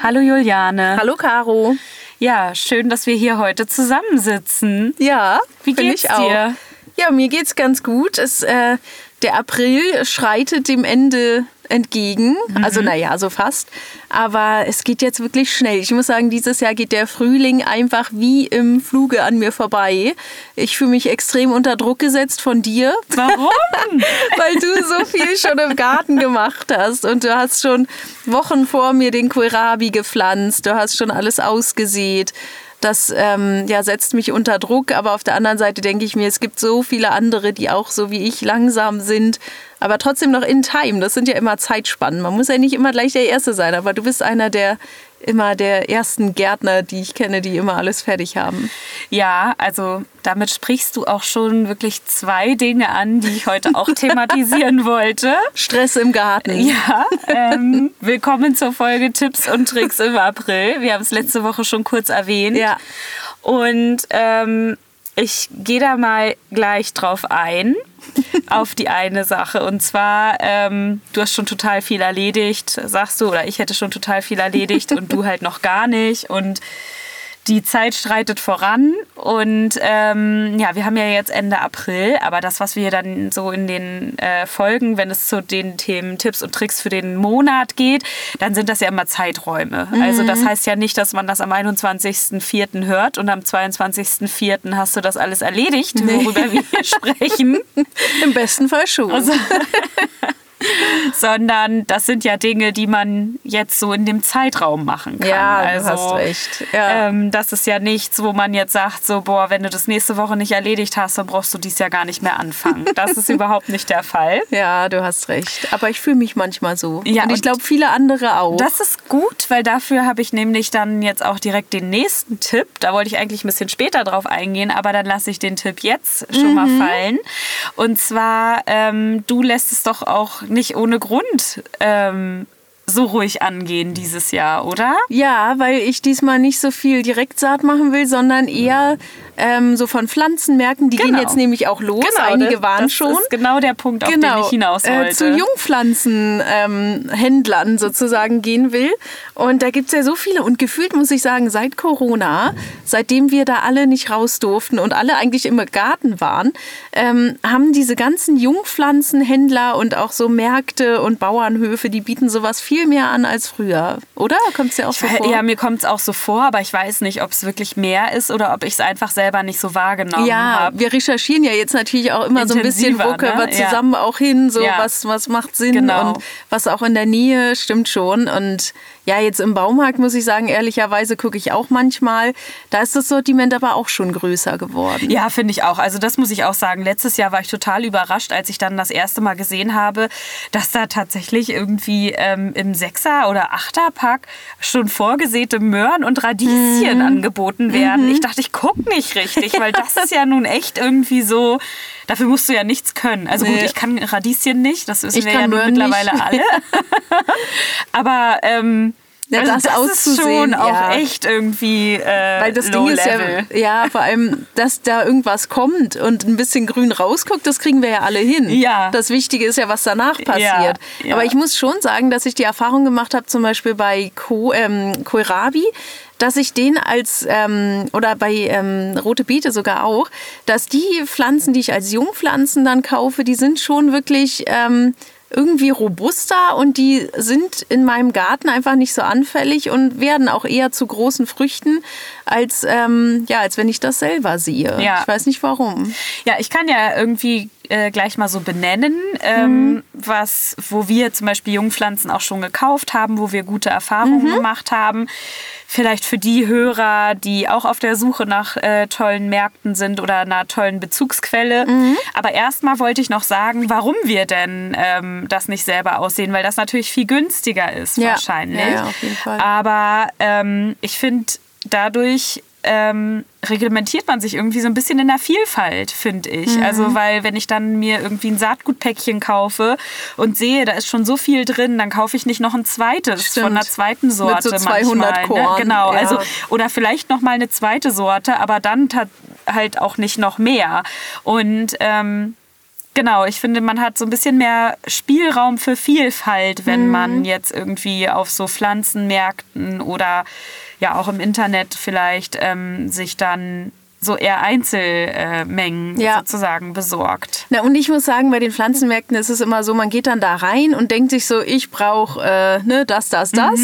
Hallo Juliane. Hallo Caro. Ja, schön, dass wir hier heute zusammensitzen. Ja, Wie geht's ich auch. dir? Ja, mir geht's ganz gut. Es, äh, der April schreitet dem Ende entgegen. Mhm. Also naja, so fast. Aber es geht jetzt wirklich schnell. Ich muss sagen, dieses Jahr geht der Frühling einfach wie im Fluge an mir vorbei. Ich fühle mich extrem unter Druck gesetzt von dir. Warum? weil du so viel schon im Garten gemacht hast und du hast schon Wochen vor mir den Kohlrabi gepflanzt, du hast schon alles ausgesät. Das ähm, ja, setzt mich unter Druck, aber auf der anderen Seite denke ich mir, es gibt so viele andere, die auch so wie ich langsam sind, aber trotzdem noch in Time. Das sind ja immer Zeitspannen. Man muss ja nicht immer gleich der Erste sein, aber du bist einer der immer der ersten Gärtner, die ich kenne, die immer alles fertig haben. Ja, also damit sprichst du auch schon wirklich zwei Dinge an, die ich heute auch thematisieren wollte. Stress im Garten. Ja, ähm, willkommen zur Folge Tipps und Tricks im April. Wir haben es letzte Woche schon kurz erwähnt. Ja. Und ähm, ich gehe da mal gleich drauf ein, auf die eine Sache. Und zwar, ähm, du hast schon total viel erledigt, sagst du, oder ich hätte schon total viel erledigt und du halt noch gar nicht. Und die Zeit streitet voran und ähm, ja, wir haben ja jetzt Ende April, aber das, was wir dann so in den äh, Folgen, wenn es zu den Themen Tipps und Tricks für den Monat geht, dann sind das ja immer Zeiträume. Also das heißt ja nicht, dass man das am 21.04. hört und am 22.04. hast du das alles erledigt, worüber wir hier sprechen. Im besten Fall schon. Also, sondern das sind ja Dinge, die man jetzt so in dem Zeitraum machen kann. Ja, du also, hast recht. Ja. Ähm, das ist ja nichts, wo man jetzt sagt, so, boah, wenn du das nächste Woche nicht erledigt hast, dann brauchst du dies ja gar nicht mehr anfangen. Das ist überhaupt nicht der Fall. Ja, du hast recht. Aber ich fühle mich manchmal so. Ja, und ich glaube, viele andere auch. Das ist gut, weil dafür habe ich nämlich dann jetzt auch direkt den nächsten Tipp. Da wollte ich eigentlich ein bisschen später drauf eingehen, aber dann lasse ich den Tipp jetzt schon mal fallen. Und zwar, ähm, du lässt es doch auch nicht ohne Grund ähm, so ruhig angehen dieses Jahr, oder? ja, weil ich diesmal nicht so viel Direktsaat machen will, sondern eher ähm, so von Pflanzenmärkten. Die gehen Genau. jetzt nämlich auch los. Einige das, waren das schon. ist genau der Punkt, auf den ich hinaus wollte. äh, zu Jungpflanzenhändlern ähm, sozusagen gehen will. Und da gibt es ja so viele. Und gefühlt muss ich sagen, seit Corona, seitdem wir da alle nicht raus durften und alle eigentlich im Garten waren, ähm, haben diese ganzen Jungpflanzenhändler und auch so Märkte und Bauernhöfe, die bieten sowas viel mehr an als früher. Oder? Kommt es dir auch so vor? Ja, mir kommt es auch so vor, aber ich weiß nicht, ob es wirklich mehr ist oder ob ich es einfach selber nicht so wahrgenommen Ja, habe. wir recherchieren ja jetzt natürlich auch immer so ein bisschen, wo können wir ne? Ja. zusammen auch hin, so Ja. was, was macht Sinn Genau. und was auch in der Nähe, stimmt schon. Und ja, jetzt im Baumarkt muss ich sagen, ehrlicherweise gucke ich auch manchmal, da ist das Sortiment aber auch schon größer geworden. Ja, finde ich auch. Also das muss ich auch sagen. Letztes Jahr war ich total überrascht, als ich dann das erste Mal gesehen habe, dass da tatsächlich irgendwie ähm, im Sechser- oder Achterpack schon vorgesäte Möhren und Radieschen angeboten werden. Ich dachte, ich gucke nicht richtig, weil das ist ja nun echt irgendwie so... Dafür musst du ja nichts können. Also gut, Nee. ich kann Radieschen nicht, das wissen Ich wir ja mittlerweile nicht. alle. Aber ähm, Ja, also das das ist auszusehen, schon auch ja. echt irgendwie äh, Weil das Ding ist level. ja, ja, vor allem, dass da irgendwas kommt und ein bisschen grün rausguckt, das kriegen wir ja alle hin. Ja. Das Wichtige ist ja, was danach passiert. ja. Aber ich muss schon sagen, dass ich die Erfahrung gemacht habe, zum Beispiel bei Ko, ähm, Kohlrabi, dass ich den als, ähm, oder bei ähm, Rote Beete sogar auch, dass die Pflanzen, die ich als Jungpflanzen dann kaufe, die sind schon wirklich... Ähm, irgendwie robuster und die sind in meinem Garten einfach nicht so anfällig und werden auch eher zu großen Früchten, als, ähm, ja, als wenn ich das selber sehe. Ja. Ich weiß nicht warum. Ja, ich kann ja irgendwie äh, gleich mal so benennen, ähm, was, wo wir zum Beispiel Jungpflanzen auch schon gekauft haben, wo wir gute Erfahrungen gemacht haben. Vielleicht für die Hörer, die auch auf der Suche nach äh, tollen Märkten sind oder einer tollen Bezugsquelle. Aber erstmal wollte ich noch sagen, warum wir denn ähm, das nicht selber aussehen, weil das natürlich viel günstiger ist Ja. wahrscheinlich. Ja, ja, auf jeden Fall. Aber ähm, ich finde, dadurch ähm, reglementiert man sich irgendwie so ein bisschen in der Vielfalt, finde ich. Mhm. Also, weil wenn ich dann mir irgendwie ein Saatgutpäckchen kaufe und sehe, da ist schon so viel drin, dann kaufe ich nicht noch ein zweites Stimmt. von einer zweiten Sorte. Mit so 200 manchmal, Korn, Ne? Genau, ja. also oder vielleicht noch mal eine zweite Sorte, aber dann halt auch nicht noch mehr. Und ähm, genau, ich finde, man hat so ein bisschen mehr Spielraum für Vielfalt, wenn Mhm. man jetzt irgendwie auf so Pflanzenmärkten oder ja auch im Internet vielleicht ähm, sich dann so eher Einzelmengen Ja. sozusagen besorgt. Na, und ich muss sagen, bei den Pflanzenmärkten ist es immer so, man geht dann da rein und denkt sich so, ich brauche äh, ne, das, das, das.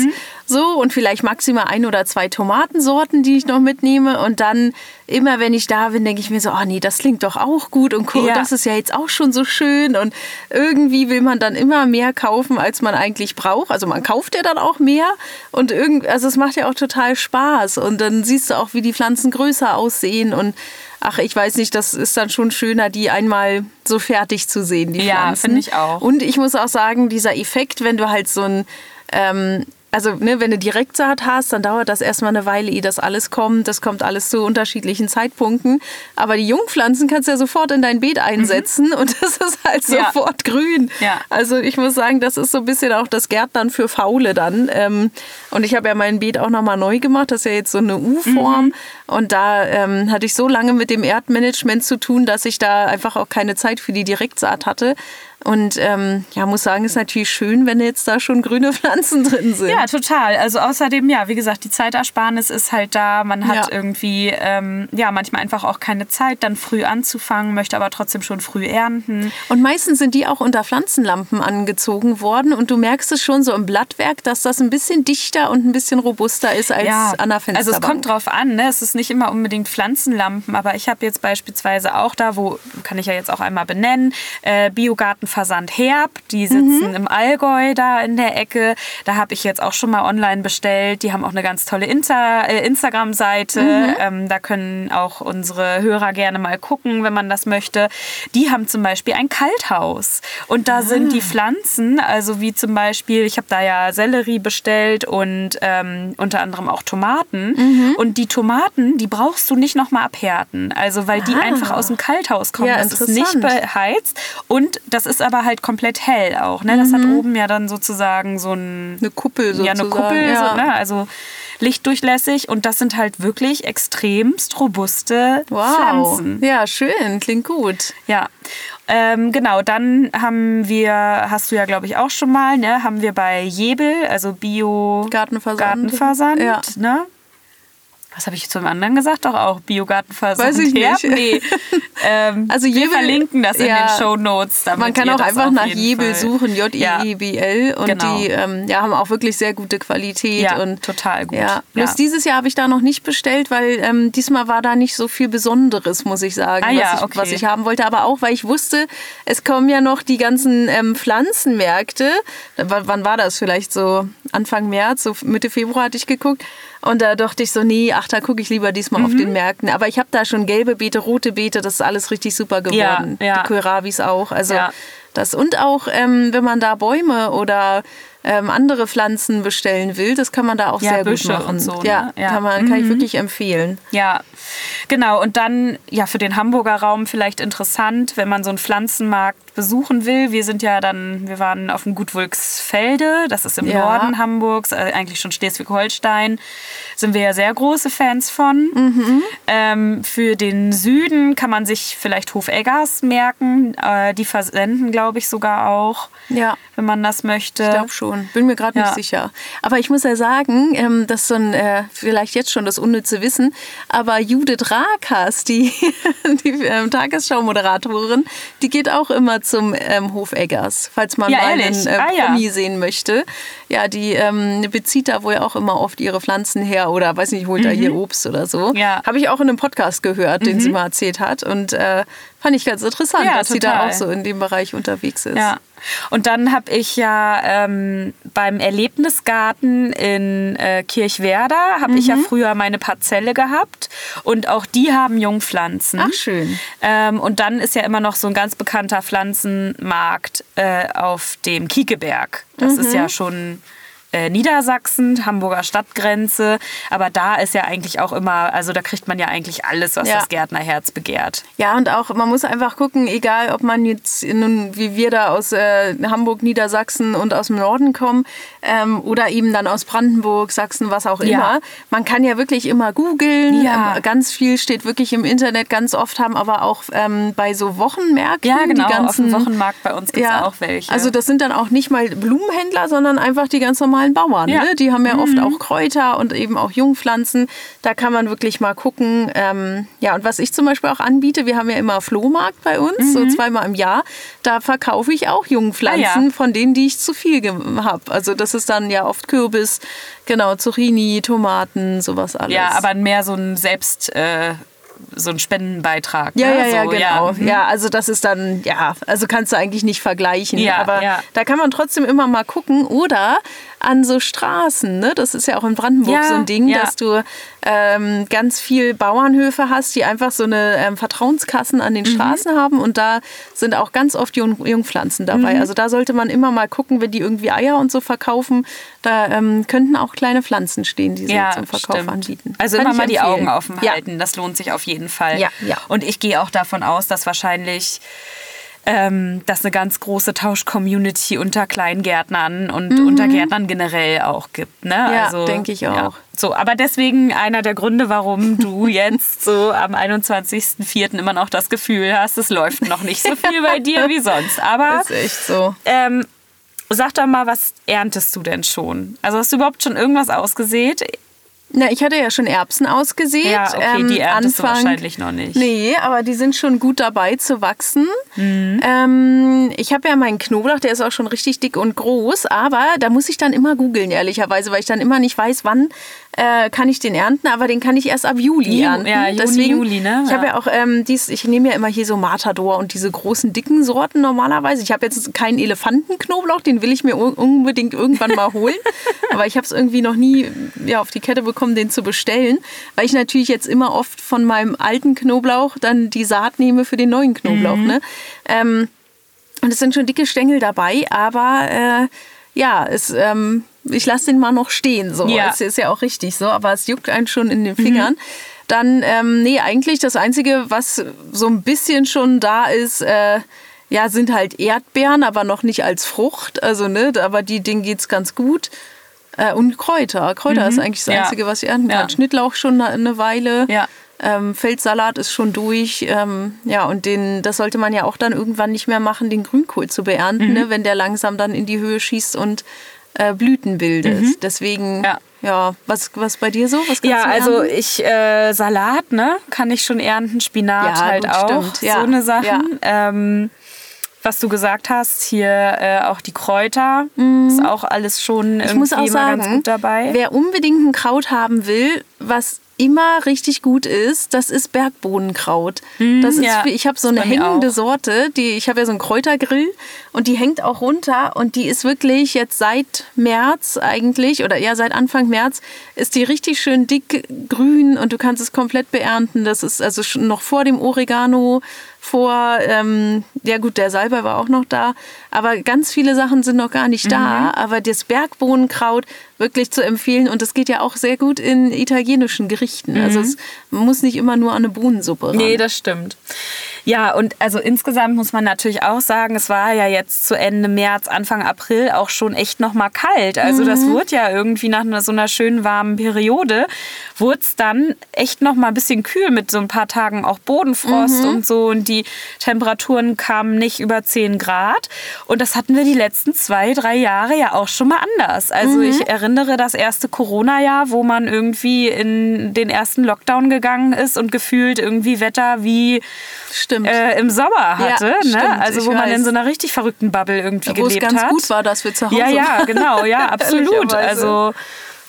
So, und vielleicht maximal ein oder zwei Tomatensorten, die ich noch mitnehme. Und dann, immer wenn ich da bin, denke ich mir so, oh nee, das klingt doch auch gut und cool, Ja. das ist ja jetzt auch schon so schön. Und irgendwie will man dann immer mehr kaufen, als man eigentlich braucht. Also man kauft ja dann auch mehr. Und irgend, also es macht ja auch total Spaß. Und dann siehst du auch, wie die Pflanzen größer aussehen. Und ach, ich weiß nicht, das ist dann schon schöner, die einmal so fertig zu sehen, die Ja, Pflanzen. finde ich auch. Und ich muss auch sagen, dieser Effekt, wenn du halt so ein, ähm, also ne, wenn du Direktsaat hast, dann dauert das erstmal eine Weile, ehe das alles kommt. Das kommt alles zu unterschiedlichen Zeitpunkten. Aber die Jungpflanzen kannst du ja sofort in dein Beet einsetzen und das ist halt Mhm. Ja. sofort grün. Ja. Also ich muss sagen, das ist so ein bisschen auch das Gärtnern für Faule dann. Ähm, und ich habe ja mein Beet auch nochmal neu gemacht. Das ist ja jetzt so eine U-Form. Mhm. Und da ähm, hatte ich so lange mit dem Erdmanagement zu tun, dass ich da einfach auch keine Zeit für die Direktsaat hatte. Und ähm, ja, muss sagen, ist natürlich schön, wenn jetzt da schon grüne Pflanzen drin sind. Ja, total. Also außerdem, ja, wie gesagt, die Zeitersparnis ist halt da. Man hat Ja. irgendwie, ähm, ja, manchmal einfach auch keine Zeit, dann früh anzufangen, möchte aber trotzdem schon früh ernten. Und meistens sind die auch unter Pflanzenlampen angezogen worden. Und du merkst es schon so im Blattwerk, dass das ein bisschen dichter und ein bisschen robuster ist als an der Fensterbank. Also es kommt drauf an, ne? es ist nicht immer unbedingt Pflanzenlampen, aber ich habe jetzt beispielsweise auch da, wo kann ich ja jetzt auch einmal benennen, äh, Biogartenversand Herb, die sitzen Mhm. im Allgäu da in der Ecke. Da habe ich jetzt auch schon mal online bestellt. Die haben auch eine ganz tolle äh, Instagram-Seite. Mhm. Ähm, da können auch unsere Hörer gerne mal gucken, wenn man das möchte. Die haben zum Beispiel ein Kalthaus und da sind Ah. die Pflanzen, also wie zum Beispiel, ich habe da ja Sellerie bestellt und ähm, unter anderem auch Tomaten. Mhm. Und die Tomaten, die brauchst du nicht nochmal abhärten. Also weil die Ah. einfach aus dem Kalthaus kommen. Ja, das ist nicht beheizt. Und das ist aber halt komplett hell auch. Ne? Das hat oben ja dann sozusagen so ein Mhm. eine Kuppel ja, sozusagen. eine Kuppel, Ja. So, ne? also lichtdurchlässig. Und das sind halt wirklich extremst robuste Wow. Pflanzen. Ja, schön, klingt gut. Ja, ähm, genau. Dann haben wir, hast du ja glaube ich auch schon mal, ne, haben wir bei Jebel, also Bio Gartenversand. Gartenversand, Ja. ne? Was habe ich zum anderen gesagt? Doch auch Biogartenversand. Weiß ich Herb? nicht. Nee. ähm, Also wir Jebel- verlinken das in ja. den Show Notes. Man kann auch einfach nach Jebel suchen, Ja. J-E-E-B-L. Und Genau. die ähm, ja, haben auch wirklich sehr gute Qualität. Ja, und total gut. Ja, bloß dieses Jahr habe ich da noch nicht bestellt, weil ähm, diesmal war da nicht so viel Besonderes, muss ich sagen, Ah was, ich, okay. was ich haben wollte. Aber auch, weil ich wusste, es kommen ja noch die ganzen ähm, Pflanzenmärkte. W wann war das? Vielleicht so Anfang März, so Mitte Februar hatte ich geguckt. Und da dachte ich so, nee, ach, da gucke ich lieber diesmal Mhm. auf den Märkten. Aber ich habe da schon gelbe Beete, rote Beete, das ist alles richtig super geworden. Ja, ja. Die Kohlrabis auch. Also Ja. das und auch, ähm, wenn man da Bäume oder ähm, andere Pflanzen bestellen will, das kann man da auch Ja, sehr Büsche gut machen. und so, ne? Ja, Ja. Kann, man, kann ich wirklich empfehlen. Ja, genau. Und dann, ja, für den Hamburger Raum vielleicht interessant, wenn man so einen Pflanzenmarkt besuchen will. Wir sind ja dann, wir waren auf dem Gut Wulksfelde, das ist im Ja. Norden Hamburgs, äh, eigentlich schon Schleswig-Holstein. Sind wir ja sehr große Fans von. Mhm. Ähm, für den Süden kann man sich vielleicht Hofeggers merken. Äh, die versenden, glaube ich, sogar auch, Ja. wenn man das möchte. Ich glaube schon. Bin mir gerade Ja. nicht sicher. Aber ich muss ja sagen, ähm, das ist so ein, äh, vielleicht jetzt schon das unnütze Wissen, aber Judith Rakas, die, die ähm, Tagesschau-Moderatorin, die geht auch immer zum ähm, Hofeggers, falls man Ja, mal ehrlich? einen äh, Ah, ja. Promi sehen möchte. Ja, die ähm, bezieht da wohl auch immer oft ihre Pflanzen her oder weiß nicht, holt da ihr Obst oder so. Mhm. Ja. Mhm. Habe ich auch in einem Podcast gehört, den sie mal erzählt hat. Und äh, fand ich ganz interessant, Ja, dass sie da total. auch so in dem Bereich unterwegs ist. Ja. Und dann habe ich ja ähm, beim Erlebnisgarten in äh, Kirchwerder, habe ich ja Mhm. früher meine Parzelle gehabt. Und auch die haben Jungpflanzen. Ach, schön. Ähm, und dann ist ja immer noch so ein ganz bekannter Pflanzenmarkt äh, auf dem Kiekeberg. Das ist Mhm. ja schon äh, Niedersachsen, Hamburger Stadtgrenze. Aber da ist ja eigentlich auch immer, also da kriegt man ja eigentlich alles, was Ja. das Gärtnerherz begehrt. Ja, und auch, man muss einfach gucken, egal ob man jetzt nun, wie wir da aus äh, Hamburg, Niedersachsen und aus dem Norden kommen ähm, oder eben dann aus Brandenburg, Sachsen, was auch Ja. immer. Man kann ja wirklich immer googeln. Ja. Ähm, ganz viel steht wirklich im Internet. Ganz oft haben aber auch ähm, bei so Wochenmärkten Ja, genau. die ganzen Auf dem Wochenmarkt bei uns gibt es auch welche. Also das sind dann auch nicht mal Blumenhändler, sondern einfach die ganz normalen Bauern. Ja. Mhm. Ne? Die haben ja oft auch Kräuter und eben auch Jungpflanzen. Da kann man wirklich mal gucken. Ähm, ja, und was ich zum Beispiel auch anbiete, wir haben ja immer Flohmarkt bei uns, so zweimal im Jahr. Da verkaufe ich auch Jungpflanzen Mhm. Ah, ja. von denen, die ich zu viel habe. Also das ist dann ja oft Kürbis, genau, Zucchini, Tomaten, sowas alles. ja, aber mehr so ein Selbst, äh, so ein Spendenbeitrag. Ja, ne? ja, ja, so, genau. mhm. Ja, also das ist dann, ja, also kannst du eigentlich nicht vergleichen. Ja, aber ja. da kann man trotzdem immer mal gucken. Oder an so Straßen, ne? Das ist ja auch in Brandenburg Ja, so ein Ding, ja. dass du ähm, ganz viel Bauernhöfe hast, die einfach so eine ähm, Vertrauenskassen an Mhm. den Straßen haben und da sind auch ganz oft Jung Jungpflanzen dabei. Mhm. Also da sollte man immer mal gucken, wenn die irgendwie Eier und so verkaufen, da ähm, könnten auch kleine Pflanzen stehen, die sie Ja, zum Verkauf stimmt. anbieten. Also Kann immer mal die. Augen offen halten, das lohnt sich auf jeden Fall. Ja, ja. Und ich gehe auch davon aus, dass wahrscheinlich ähm, das eine ganz große Tausch-Community unter Kleingärtnern und unter Gärtnern generell auch gibt. Ne? Mhm. Ja, also, denke ich auch. So, aber deswegen einer der Gründe, warum du jetzt so am 21.04. immer noch das Gefühl hast, es läuft noch nicht so viel bei dir wie sonst. Aber Ist echt so. ähm, sag doch mal, was erntest du denn schon? Also hast du überhaupt schon irgendwas ausgesät? Na, ich hatte ja schon Erbsen ausgesät. Ja, okay, die erntest du wahrscheinlich noch nicht. Nee, aber die sind schon gut dabei zu wachsen. Mhm. Ähm, ich habe ja meinen Knoblauch, der ist auch schon richtig dick und groß, aber da muss ich dann immer googeln, ehrlicherweise, weil ich dann immer nicht weiß, wann äh, kann ich den ernten, aber den kann ich erst ab Juli Ju- ernten. ja, Juni, Deswegen, Juli, ne? Ich habe Ja. auch ähm, dies, ich nehme ja immer hier so Matador und diese großen dicken Sorten normalerweise. Ich habe jetzt keinen Elefantenknoblauch, den will ich mir un- unbedingt irgendwann mal holen, aber ich habe es irgendwie noch nie ja, auf die Kette bekommen, den zu bestellen, weil ich natürlich jetzt immer oft von meinem alten Knoblauch dann die Saat nehme für den neuen Knoblauch. Mhm. Ne? Ähm, und es sind schon dicke Stängel dabei, aber äh, ja, es, ähm, ich lasse den mal noch stehen. So. Ja. Es ist ja auch richtig so, aber es juckt einen schon in den Fingern. Dann, ähm, nee, eigentlich das Einzige, was so ein bisschen schon da ist, äh, ja, sind halt Erdbeeren, aber noch nicht als Frucht. Also, ne, aber die, denen geht's ganz gut. Äh, und Kräuter. Kräuter ist eigentlich das Mhm. Ja. Einzige, was ich ernten kann. Ja. Schnittlauch schon eine- eine Weile. Ja. Ähm, Feldsalat ist schon durch. Ähm, ja, und den, das sollte man ja auch dann irgendwann nicht mehr machen, den Grünkohl zu beernten, Mhm. ne, wenn der langsam dann in die Höhe schießt und äh, Blüten bildet. Deswegen, Mhm. Ja. ja, was, was bei dir so? Ja, also ernten? ich äh, Salat, ne, kann ich schon ernten, Spinat Ja, halt auch, stimmt, ja. so eine Sachen. Ähm, was du gesagt hast, hier äh, auch die Kräuter, ist auch alles schon Mhm. Ich muss auch immer sagen, ganz gut dabei. wer unbedingt ein Kraut haben will, was immer richtig gut ist, das ist Bergbohnenkraut. das ist, ja. ich habe so eine hängende auch. Sorte, die ich habe ja so einen Kräutergrill und die hängt auch runter und die ist wirklich jetzt seit März eigentlich oder ja seit Anfang März ist die richtig schön dick grün und du kannst es komplett beernten. Das ist also schon noch vor dem Oregano, vor ähm, ja gut der Salbei war auch noch da, aber ganz viele Sachen sind noch gar nicht Mhm. da. Aber das Bergbohnenkraut wirklich zu empfehlen und das geht ja auch sehr gut in italienischen Gerichten. Also es muss nicht immer nur an eine Bohnensuppe ran. Mhm. Nee, das stimmt. Ja, und also insgesamt muss man natürlich auch sagen, es war ja jetzt zu Ende März, Anfang April auch schon echt noch mal kalt. Also das wurde ja irgendwie nach einer, so einer schönen warmen Periode, wurde es dann echt noch mal ein bisschen kühl mit so ein paar Tagen auch Bodenfrost und so. Und die Temperaturen kamen nicht über 10 Grad. Und das hatten wir die letzten zwei, drei Jahre ja auch schon mal anders. Also ich erinnere das erste Corona-Jahr, wo man irgendwie in den ersten Lockdown gegangen ist und gefühlt irgendwie Wetter wie Stimmt. äh, im Sommer hatte. stimmt, ne? Also ich wo man weiß. in so einer richtig verrückten Bubble irgendwie Wo es gelebt ganz hat. gut war, dass wir zu Hause ja, ja, waren. genau, ja, absolut. Also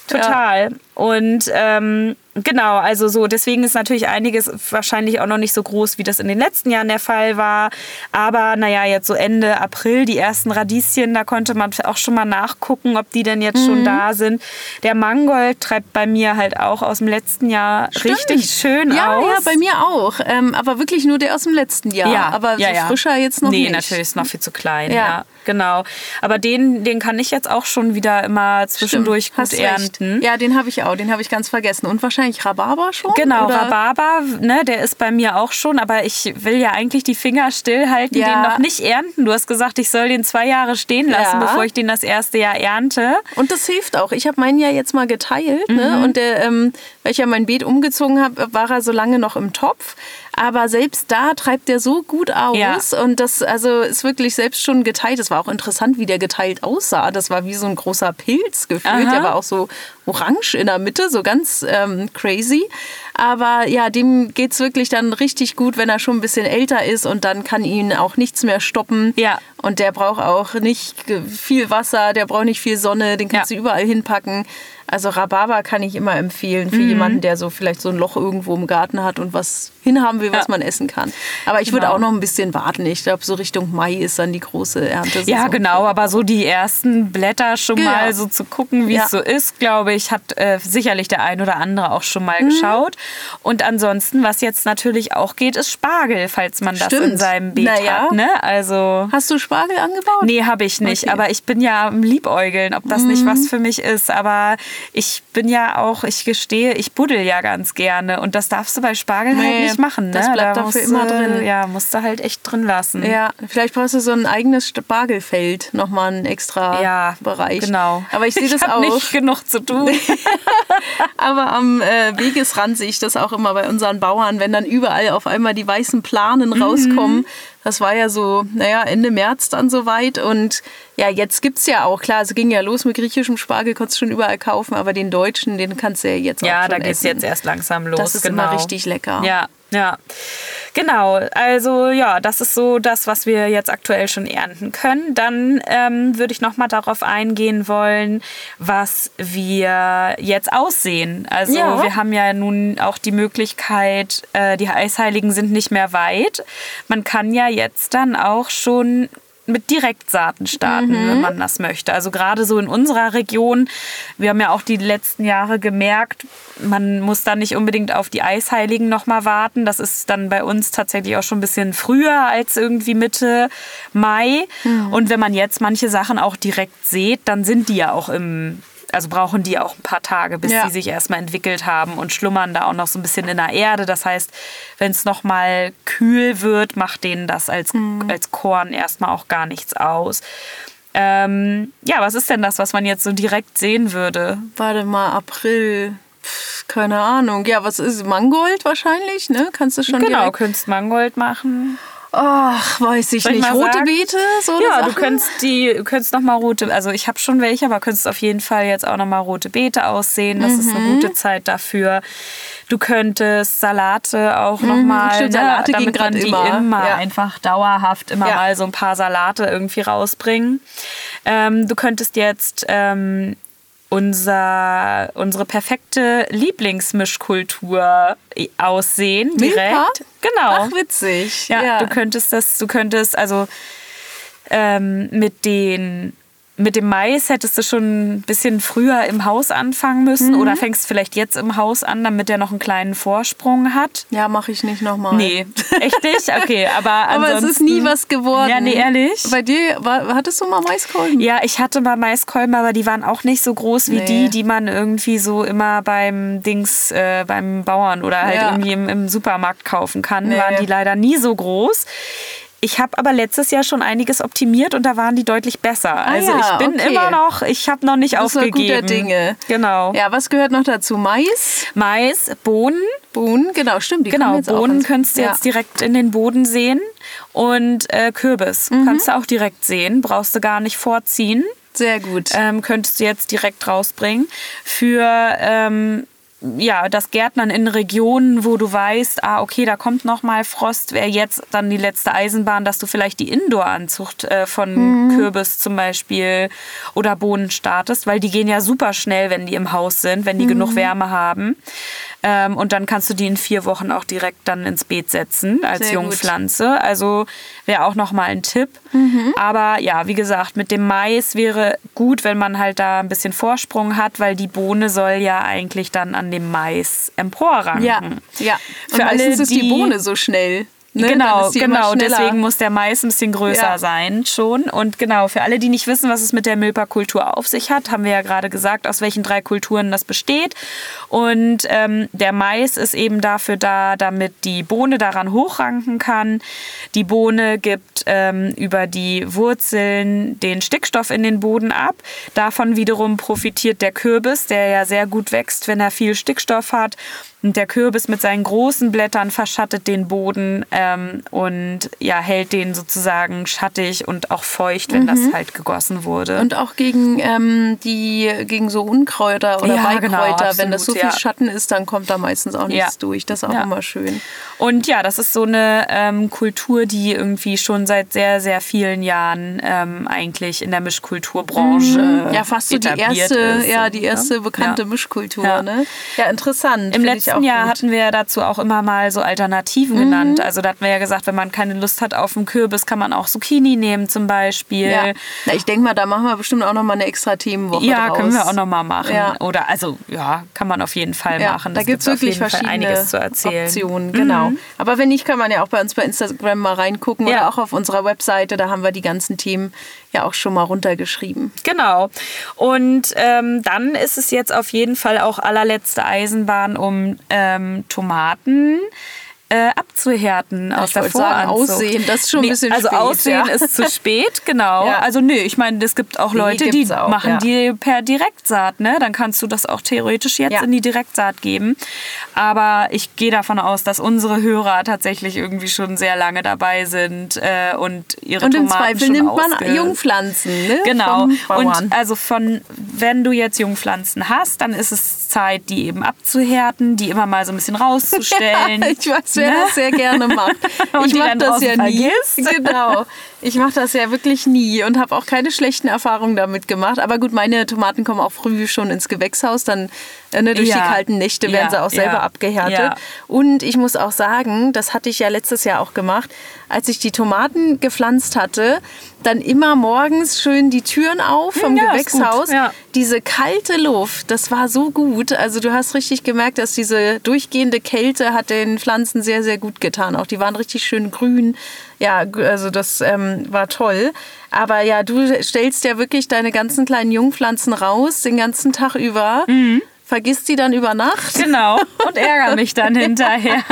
total. Und ähm, genau, also so, deswegen ist natürlich einiges wahrscheinlich auch noch nicht so groß, wie das in den letzten Jahren der Fall war. Aber naja, jetzt so Ende April, die ersten Radieschen, da konnte man auch schon mal nachgucken, ob die denn jetzt Mhm. schon da sind. Der Mangold treibt bei mir halt auch aus dem letzten Jahr richtig schön ja, aus. Ja, bei mir auch. Ähm, aber wirklich nur der aus dem letzten Jahr. Ja, aber ja, so ja. frischer jetzt noch nee, nicht. natürlich ist noch viel zu klein. Ja. Ja, genau. Aber den, den kann ich jetzt auch schon wieder immer zwischendurch Stimmt, gut recht. ernten. Ja, den habe ich auch. Den habe ich ganz vergessen. Und wahrscheinlich Rhabarber schon? Genau, oder? Rhabarber, ne, der ist bei mir auch schon, aber ich will ja eigentlich die Finger stillhalten, Ja. den noch nicht ernten. Du hast gesagt, ich soll den zwei Jahre stehen lassen, Ja. bevor ich den das erste Jahr ernte. Und das hilft auch. Ich habe meinen ja jetzt mal geteilt. Mhm. Ne? Und der, ähm, weil ich ja mein Beet umgezogen habe, war er so lange noch im Topf. Aber selbst da treibt der so gut aus. Ja. Und das also ist wirklich selbst schon geteilt. Es war auch interessant, wie der geteilt aussah. Das war wie so ein großer Pilz gefühlt. Aha. Der war auch so orange in der Mitte, so ganz ähm, crazy. Aber ja, dem geht es wirklich dann richtig gut, wenn er schon ein bisschen älter ist und dann kann ihn auch nichts mehr stoppen. Ja. Und der braucht auch nicht viel Wasser, der braucht nicht viel Sonne, den kannst Ja. du überall hinpacken. Also Rhabarber kann ich immer empfehlen Mhm. für jemanden, der so vielleicht so ein Loch irgendwo im Garten hat und was hinhaben will, was Ja. man essen kann. Aber ich würde Genau. auch noch ein bisschen warten. Ich glaube, so Richtung Mai ist dann die große Ernte. Ja, genau, aber so die ersten Blätter schon Ja. mal so zu gucken, wie Ja. es so ist, glaube ich, hat äh, sicherlich der ein oder andere auch schon Mhm. mal geschaut. Und ansonsten, was jetzt natürlich auch geht, ist Spargel, falls man das in Stimmt. seinem Beet Naja. hat. Ne? Also. Hast du Spargel angebaut? Nee, habe ich nicht. Okay. Mhm. Aber ich bin ja am Liebäugeln, ob das nicht was für mich ist. Aber ich bin ja auch, ich gestehe, ich buddel ja ganz gerne. Und das darfst du bei Spargel halt Nee, nicht machen. Ne? das bleibt da dafür musst immer drin. Ja, musst du halt echt drin lassen. Ja, vielleicht brauchst du so ein eigenes Spargelfeld, nochmal einen extra Ja, Bereich. genau. Aber ich sehe das auch. nicht genug zu tun. Aber am äh, Wegesrand sehe ich das auch immer bei unseren Bauern, wenn dann überall auf einmal die weißen Planen Mhm. rauskommen. Das war ja so, naja, Ende März dann soweit. Und ja, jetzt gibt es ja auch, klar, es ging ja los mit griechischem Spargel, konntest du schon überall kaufen, aber den deutschen, den kannst du ja jetzt auch Ja, da geht es jetzt erst langsam los. Das ist genau. immer richtig lecker. Ja, ja. Genau, also ja, das ist so das, was wir jetzt aktuell schon ernten können. Dann ähm, würde ich nochmal darauf eingehen wollen, was wir jetzt aussehen. Also Ja. wir haben ja nun auch die Möglichkeit, äh, die Eisheiligen sind nicht mehr weit. Man kann ja jetzt dann auch schon mit Direktsaaten starten, Mhm. wenn man das möchte. Also gerade so in unserer Region, wir haben ja auch die letzten Jahre gemerkt, man muss da nicht unbedingt auf die Eisheiligen nochmal warten. Das ist dann bei uns tatsächlich auch schon ein bisschen früher als irgendwie Mitte Mai. Mhm. Und wenn man jetzt manche Sachen auch direkt sieht, dann sind die ja auch im also brauchen die auch ein paar Tage, bis Ja. die sich erstmal entwickelt haben und schlummern da auch noch so ein bisschen in der Erde. Das heißt, wenn es nochmal kühl wird, macht denen das als, Mhm. als Korn erstmal auch gar nichts aus. Ähm, ja, was ist denn das, was man jetzt so direkt sehen würde? Warte mal, April. Pff, keine Ahnung. Ja, was ist Mangold wahrscheinlich, ne? Kannst du schon Genau, direkt... könntest Mangold machen. Ach, weiß ich Soll ich nicht. mal Rote sagen? Beete, so Ja, du Sachen? könntest die, du könntest noch mal rote, also ich habe schon welche, aber könntest auf jeden Fall jetzt auch noch mal rote Beete aussehen. Das ist Mhm. eine gute Zeit dafür. Du könntest Salate auch noch mal, Mhm, stimmt, ne, Salate damit man grad die immer, immer ja. einfach dauerhaft immer Ja. mal so ein paar Salate irgendwie rausbringen. Ähm, du könntest jetzt ähm, unser, unsere perfekte Lieblingsmischkultur aussehen Milka? direkt. Genau. Ach, witzig. Ja, du könntest das, du könntest, also ähm, mit den mit dem Mais hättest du schon ein bisschen früher im Haus anfangen müssen Mhm. oder fängst vielleicht jetzt im Haus an, damit der noch einen kleinen Vorsprung hat. Ja, mache ich nicht nochmal. Nee, echt nicht? Okay, aber Aber es ist nie was geworden. Ja, nee, ehrlich? Bei dir, war, hattest du mal Maiskolben? Ja, ich hatte mal Maiskolben, aber die waren auch nicht so groß wie Nee. die, die man irgendwie so immer beim Dings, äh, beim Bauern oder halt Ja. irgendwie im, im Supermarkt kaufen kann. Nee. Waren die leider nie so groß. Ich habe aber letztes Jahr schon einiges optimiert und da waren die deutlich besser. also Ah ja, ich bin okay. immer noch, ich habe noch nicht noch aufgegeben. guter Dinge. Genau. Ja, was gehört noch dazu? Mais, Mais, Bohnen, Bohnen, genau, stimmt. Genau, Bohnen könntest du ja. jetzt direkt in den Boden sehen. Und äh, Kürbis Mhm. kannst du auch direkt sehen. Brauchst du gar nicht vorziehen. Sehr gut. Ähm, könntest du jetzt direkt rausbringen. Für ähm, ja, das Gärtnern in Regionen, wo du weißt, ah, okay, da kommt noch mal Frost, wäre jetzt dann die letzte Eisenbahn, dass du vielleicht die Indoor-Anzucht äh, von mhm. Kürbis zum Beispiel oder Bohnen startest, weil die gehen ja super schnell, wenn die im Haus sind, wenn die mhm. genug Wärme haben. Ähm, und dann kannst du die in vier Wochen auch direkt dann ins Beet setzen als Sehr Jungpflanze. Gut. Also wäre auch nochmal ein Tipp. Mhm. Aber ja, wie gesagt, mit dem Mais wäre gut, wenn man halt da ein bisschen Vorsprung hat, weil die Bohne soll ja eigentlich dann an dem Mais emporranken. Ja, ja. Und Für alle, ist die Bohne so schnell. Ne? Genau, genau. Deswegen muss der Mais ein bisschen größer ja. sein schon. Und genau, für alle, die nicht wissen, was es mit der Milperkultur auf sich hat, haben wir ja gerade gesagt, aus welchen drei Kulturen das besteht. Und ähm, der Mais ist eben dafür da, damit die Bohne daran hochranken kann. Die Bohne gibt ähm, über die Wurzeln den Stickstoff in den Boden ab. Davon wiederum profitiert der Kürbis, der ja sehr gut wächst, wenn er viel Stickstoff hat. Und der Kürbis mit seinen großen Blättern verschattet den Boden ähm, und ja, hält den sozusagen schattig und auch feucht, wenn mhm. das halt gegossen wurde. Und auch gegen ähm, die gegen so Unkräuter oder ja, Beikräuter, genau, absolut, wenn das so viel ja. Schatten ist, dann kommt da meistens auch nichts ja. durch. Das ist auch immer schön. Und ja, das ist so eine ähm, Kultur, die irgendwie schon seit sehr, sehr vielen Jahren ähm, eigentlich in der Mischkulturbranche mhm. ja fast so die erste, ist, ja die erste bekannte Mischkultur. Ne? Ja, interessant. Im letzten letzten Jahr hatten wir dazu auch immer mal so Alternativen mhm. genannt. Also da hatten wir ja gesagt, wenn man keine Lust hat auf einen Kürbis, kann man auch Zucchini nehmen zum Beispiel. Ja. Na, ich denke mal, da machen wir bestimmt auch noch mal eine extra Themenwoche Ja, draus. können wir auch noch mal machen. Ja. Oder also ja, kann man auf jeden Fall ja, machen. Da gibt es wirklich verschiedene einiges zu erzählen. Optionen, genau. Mhm. Aber wenn nicht, kann man ja auch bei uns bei Instagram mal reingucken oder auch auf unserer Webseite. Da haben wir die ganzen Themen ja auch schon mal runtergeschrieben. Genau. Und ähm, dann ist es jetzt auf jeden Fall auch allerletzte Eisenbahn, um ähm, Tomaten äh, abzuhärten aus ich der Voranzucht. aussehen, das ist schon ein bisschen also spät. Aussehen ja. ist zu spät, genau. Ja. Also nö, ich meine, es gibt auch Leute, die, die auch, machen ja. die per Direktsaat, ne? Dann kannst du das auch theoretisch jetzt in die Direktsaat geben. Aber ich gehe davon aus, dass unsere Hörer tatsächlich irgendwie schon sehr lange dabei sind äh, und ihre und Tomaten Und im Zweifel nimmt man Jungpflanzen, ne? Genau. Und also von, wenn du jetzt Jungpflanzen hast, dann ist es Zeit, die eben abzuhärten, die immer mal so ein bisschen rauszustellen. ich weiß, wer ne? das sehr gerne macht. ich mache das ja nie. Vergisst. Genau. Ich mache das ja wirklich nie und habe auch keine schlechten Erfahrungen damit gemacht. Aber gut, meine Tomaten kommen auch früh schon ins Gewächshaus. Dann äh, ne, durch ja. die kalten Nächte werden ja. sie auch selber ja. abgehärtet. Und ich muss auch sagen, das hatte ich ja letztes Jahr auch gemacht, als ich die Tomaten gepflanzt hatte, dann immer morgens schön die Türen auf vom ja, Gewächshaus. Ja. Diese kalte Luft, das war so gut. Also du hast richtig gemerkt, dass diese durchgehende Kälte hat den Pflanzen sehr, sehr gut getan. Auch die waren richtig schön grün. Ja, also das ähm, war toll. Aber ja, du stellst ja wirklich deine ganzen kleinen Jungpflanzen raus, den ganzen Tag über. Mhm vergisst sie dann über Nacht. Genau, und ärgere mich dann hinterher.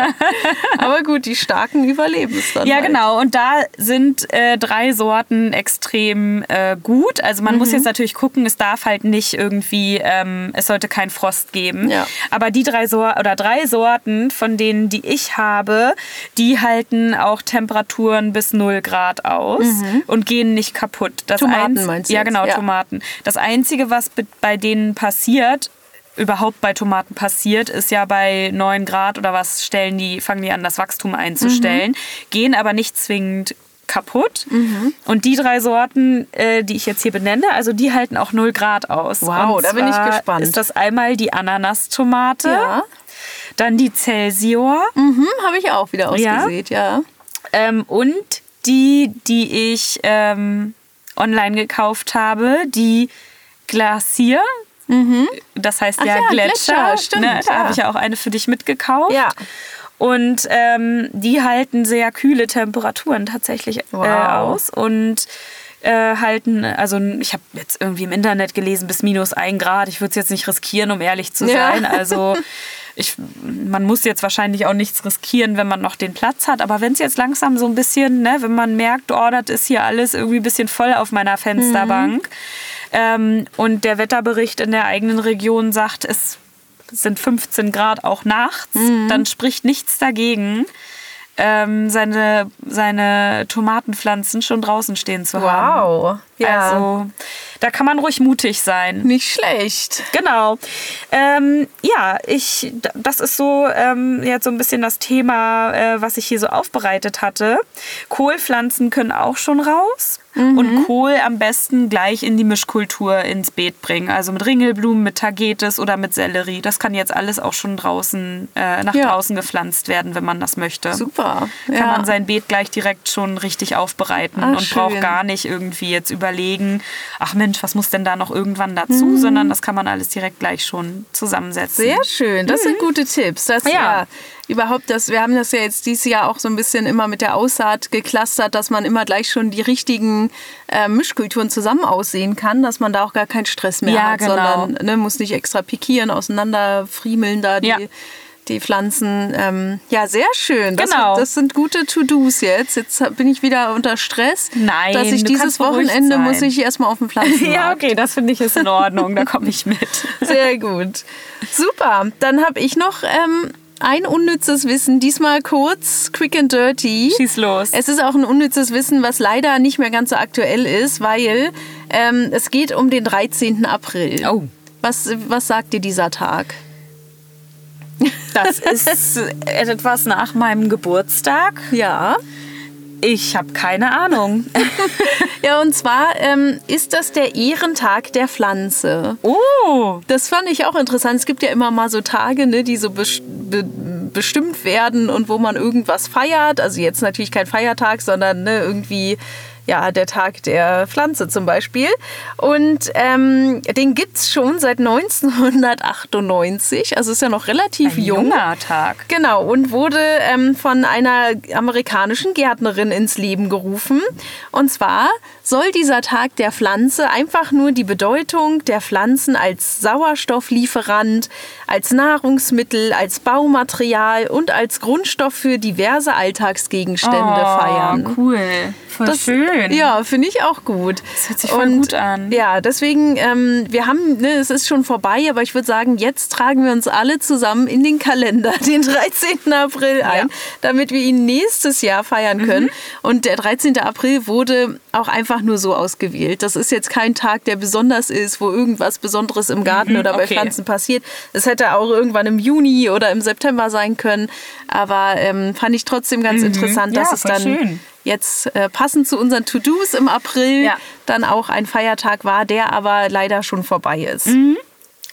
Aber gut, die Starken überleben es dann. Ja, halt. genau. Und da sind äh, drei Sorten extrem äh, gut. Also man mhm. muss jetzt natürlich gucken, es darf halt nicht irgendwie, ähm, es sollte kein Frost geben. Ja. Aber die drei Sorten oder drei Sorten, von denen, die ich habe, die halten auch Temperaturen bis 0 Grad aus mhm. und gehen nicht kaputt. Das Tomaten meinst du? Ja, genau, ja. Tomaten. Das Einzige, was bei denen passiert, überhaupt bei Tomaten passiert, ist ja bei 9 Grad oder was stellen die, fangen die an, das Wachstum einzustellen, mhm. gehen aber nicht zwingend kaputt. Mhm. Und die drei Sorten, äh, die ich jetzt hier benenne, also die halten auch 0 Grad aus. Wow, da bin ich gespannt. Ist das einmal die Ananastomate, ja. dann die Celsior. Mhm, Habe ich auch wieder ausgesät, ja. ja. Ähm, und die, die ich ähm, online gekauft habe, die Glacier. Mhm. Das heißt ja, ja, Gletscher. Gletscher stimmt, ne? Da ja. habe ich ja auch eine für dich mitgekauft. Ja. Und ähm, die halten sehr kühle Temperaturen tatsächlich äh, wow. äh, aus und äh, halten, also ich habe jetzt irgendwie im Internet gelesen, bis minus ein Grad. Ich würde es jetzt nicht riskieren, um ehrlich zu sein. Ja. Also ich, man muss jetzt wahrscheinlich auch nichts riskieren, wenn man noch den Platz hat. Aber wenn es jetzt langsam so ein bisschen, ne, wenn man merkt, oh, das ist hier alles irgendwie ein bisschen voll auf meiner Fensterbank. Mhm ähm, und der Wetterbericht in der eigenen Region sagt, es sind 15 Grad auch nachts, mhm. dann spricht nichts dagegen, ähm, seine, seine Tomatenpflanzen schon draußen stehen zu haben. Wow. Ja. Also da kann man ruhig mutig sein. Nicht schlecht. Genau. Ähm, ja, ich, das ist so ähm, jetzt so ein bisschen das Thema, äh, was ich hier so aufbereitet hatte. Kohlpflanzen können auch schon raus. Mhm. Und Kohl am besten gleich in die Mischkultur ins Beet bringen. Also mit Ringelblumen, mit Tagetes oder mit Sellerie. Das kann jetzt alles auch schon draußen, äh, nach ja. draußen gepflanzt werden, wenn man das möchte. Super. Ja. Kann man sein Beet gleich direkt schon richtig aufbereiten ach, und schön. braucht gar nicht irgendwie jetzt überlegen, ach Mensch, was muss denn da noch irgendwann dazu, mhm. sondern das kann man alles direkt gleich schon zusammensetzen. Sehr schön. Das mhm. sind gute Tipps. Das, ja. ja überhaupt das, wir haben das ja jetzt dieses Jahr auch so ein bisschen immer mit der Aussaat geklustert, dass man immer gleich schon die richtigen äh, Mischkulturen zusammen aussehen kann, dass man da auch gar keinen Stress mehr ja, hat, genau. sondern ne, muss nicht extra pikieren, auseinander friemeln da die. Ja die Pflanzen. Ähm, ja, sehr schön. Das, genau. das sind gute To-Dos jetzt. Jetzt bin ich wieder unter Stress. Nein, dass ich dieses Wochenende muss ich erstmal auf dem Pflanzen. ja, okay, das finde ich ist in Ordnung. da komme ich mit. Sehr gut. Super. Dann habe ich noch ähm, ein unnützes Wissen, diesmal kurz, quick and dirty. Schieß los. Es ist auch ein unnützes Wissen, was leider nicht mehr ganz so aktuell ist, weil ähm, es geht um den 13. April. Oh. Was, was sagt dir dieser Tag? Das ist etwas nach meinem Geburtstag. Ja. Ich habe keine Ahnung. ja, und zwar ähm, ist das der Ehrentag der Pflanze. Oh! Das fand ich auch interessant. Es gibt ja immer mal so Tage, ne, die so be be bestimmt werden und wo man irgendwas feiert. Also jetzt natürlich kein Feiertag, sondern ne, irgendwie ja, der Tag der Pflanze zum Beispiel. Und ähm, den gibt es schon seit 1998, also ist ja noch relativ Ein jung. junger Tag. Genau, und wurde ähm, von einer amerikanischen Gärtnerin ins Leben gerufen. Und zwar soll dieser Tag der Pflanze einfach nur die Bedeutung der Pflanzen als Sauerstofflieferant, als Nahrungsmittel, als Baumaterial und als Grundstoff für diverse Alltagsgegenstände oh, feiern. Cool. Voll das, schön. Ja, finde ich auch gut. Das hört sich voll und, gut an. Ja, deswegen, ähm, wir haben, ne, es ist schon vorbei, aber ich würde sagen, jetzt tragen wir uns alle zusammen in den Kalender, den 13. April ein, ja. damit wir ihn nächstes Jahr feiern mhm. können. Mhm. Und der 13. April wurde auch einfach nur so ausgewählt. Das ist jetzt kein Tag, der besonders ist, wo irgendwas Besonderes im Garten mhm, oder bei okay. Pflanzen passiert. Es hätte auch irgendwann im Juni oder im September sein können. Aber ähm, fand ich trotzdem ganz mhm. interessant, dass ja, es dann schön jetzt äh, passend zu unseren To-Dos im April ja. dann auch ein Feiertag war, der aber leider schon vorbei ist. Mhm.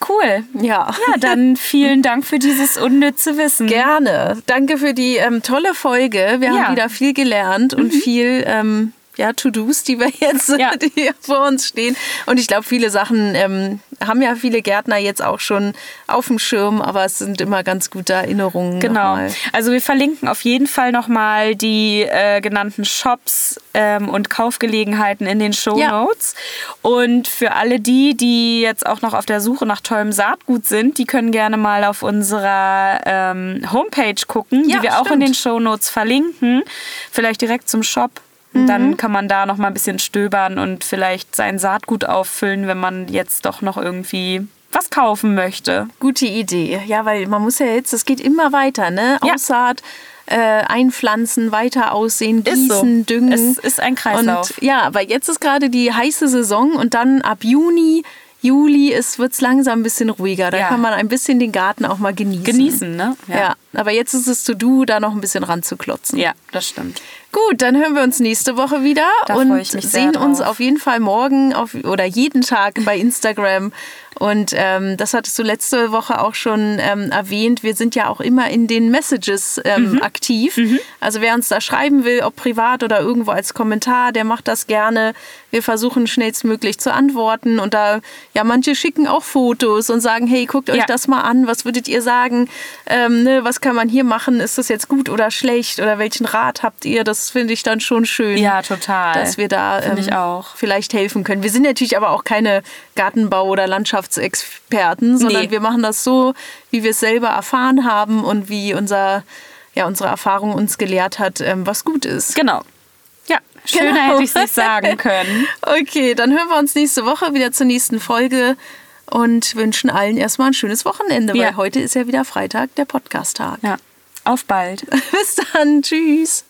Cool. Ja. Ja, dann vielen Dank für dieses unnütze Wissen. Gerne. Danke für die ähm, tolle Folge. Wir ja. haben wieder viel gelernt und mhm. viel ähm, ja, To-Dos, die wir jetzt ja. die vor uns stehen. Und ich glaube, viele Sachen ähm, haben ja viele Gärtner jetzt auch schon auf dem Schirm, aber es sind immer ganz gute Erinnerungen. Genau. Also wir verlinken auf jeden Fall nochmal die äh, genannten Shops ähm, und Kaufgelegenheiten in den Show Notes. Ja. Und für alle die, die jetzt auch noch auf der Suche nach tollem Saatgut sind, die können gerne mal auf unserer ähm, Homepage gucken, ja, die wir stimmt. auch in den Show Notes verlinken. Vielleicht direkt zum Shop. Mhm. Dann kann man da noch mal ein bisschen stöbern und vielleicht sein Saatgut auffüllen, wenn man jetzt doch noch irgendwie was kaufen möchte. Gute Idee. Ja, weil man muss ja jetzt, es geht immer weiter, ne? Ja. Aussaat. Äh, einpflanzen, weiter aussehen, gießen, so. düngen. Es ist ein Kreislauf. Und, ja, aber jetzt ist gerade die heiße Saison und dann ab Juni Juli wird es langsam ein bisschen ruhiger. Da ja. kann man ein bisschen den Garten auch mal genießen. Genießen, ne? Ja. ja. Aber jetzt ist es to do, da noch ein bisschen ranzuklotzen. Ja, das stimmt. Gut, dann hören wir uns nächste Woche wieder da und sehen uns auf jeden Fall morgen auf, oder jeden Tag bei Instagram. Und ähm, das hattest du letzte Woche auch schon ähm, erwähnt. Wir sind ja auch immer in den Messages ähm, mhm. aktiv. Mhm. Also wer uns da schreiben will, ob privat oder irgendwo als Kommentar, der macht das gerne. Wir versuchen schnellstmöglich zu antworten. Und da, ja, manche schicken auch Fotos und sagen, hey, guckt euch ja. das mal an. Was würdet ihr sagen? Ähm, ne, was kann man hier machen? Ist das jetzt gut oder schlecht? Oder welchen Rat habt ihr? Das das finde ich dann schon schön. Ja, total. Dass wir da ähm, ich auch. vielleicht helfen können. Wir sind natürlich aber auch keine Gartenbau- oder Landschaftsexperten, sondern nee. wir machen das so, wie wir es selber erfahren haben und wie unser, ja, unsere Erfahrung uns gelehrt hat, ähm, was gut ist. Genau. Ja, schöner genau. hätte ich es nicht sagen können. okay, dann hören wir uns nächste Woche wieder zur nächsten Folge und wünschen allen erstmal ein schönes Wochenende, ja. weil heute ist ja wieder Freitag, der Podcast-Tag. Ja. Auf bald. Bis dann. Tschüss.